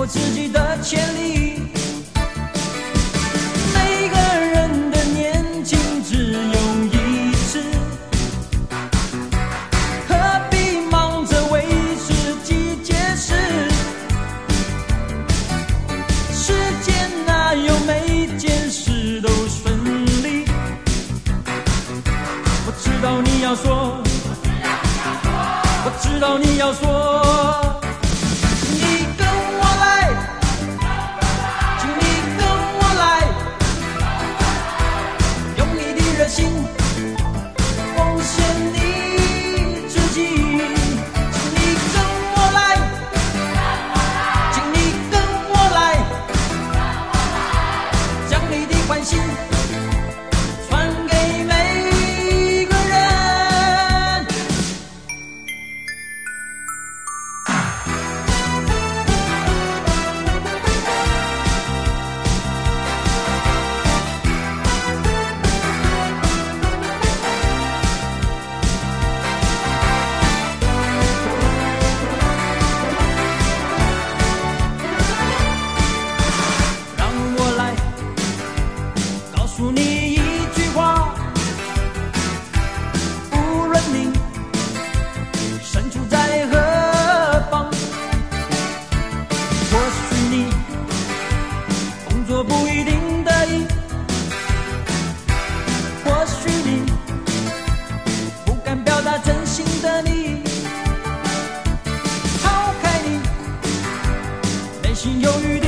我自己的潜力。每个人的年轻只有一次，何必忙着为自己解释？世间哪有每件事都顺利？我知道你要说，我知道你要说。关心内心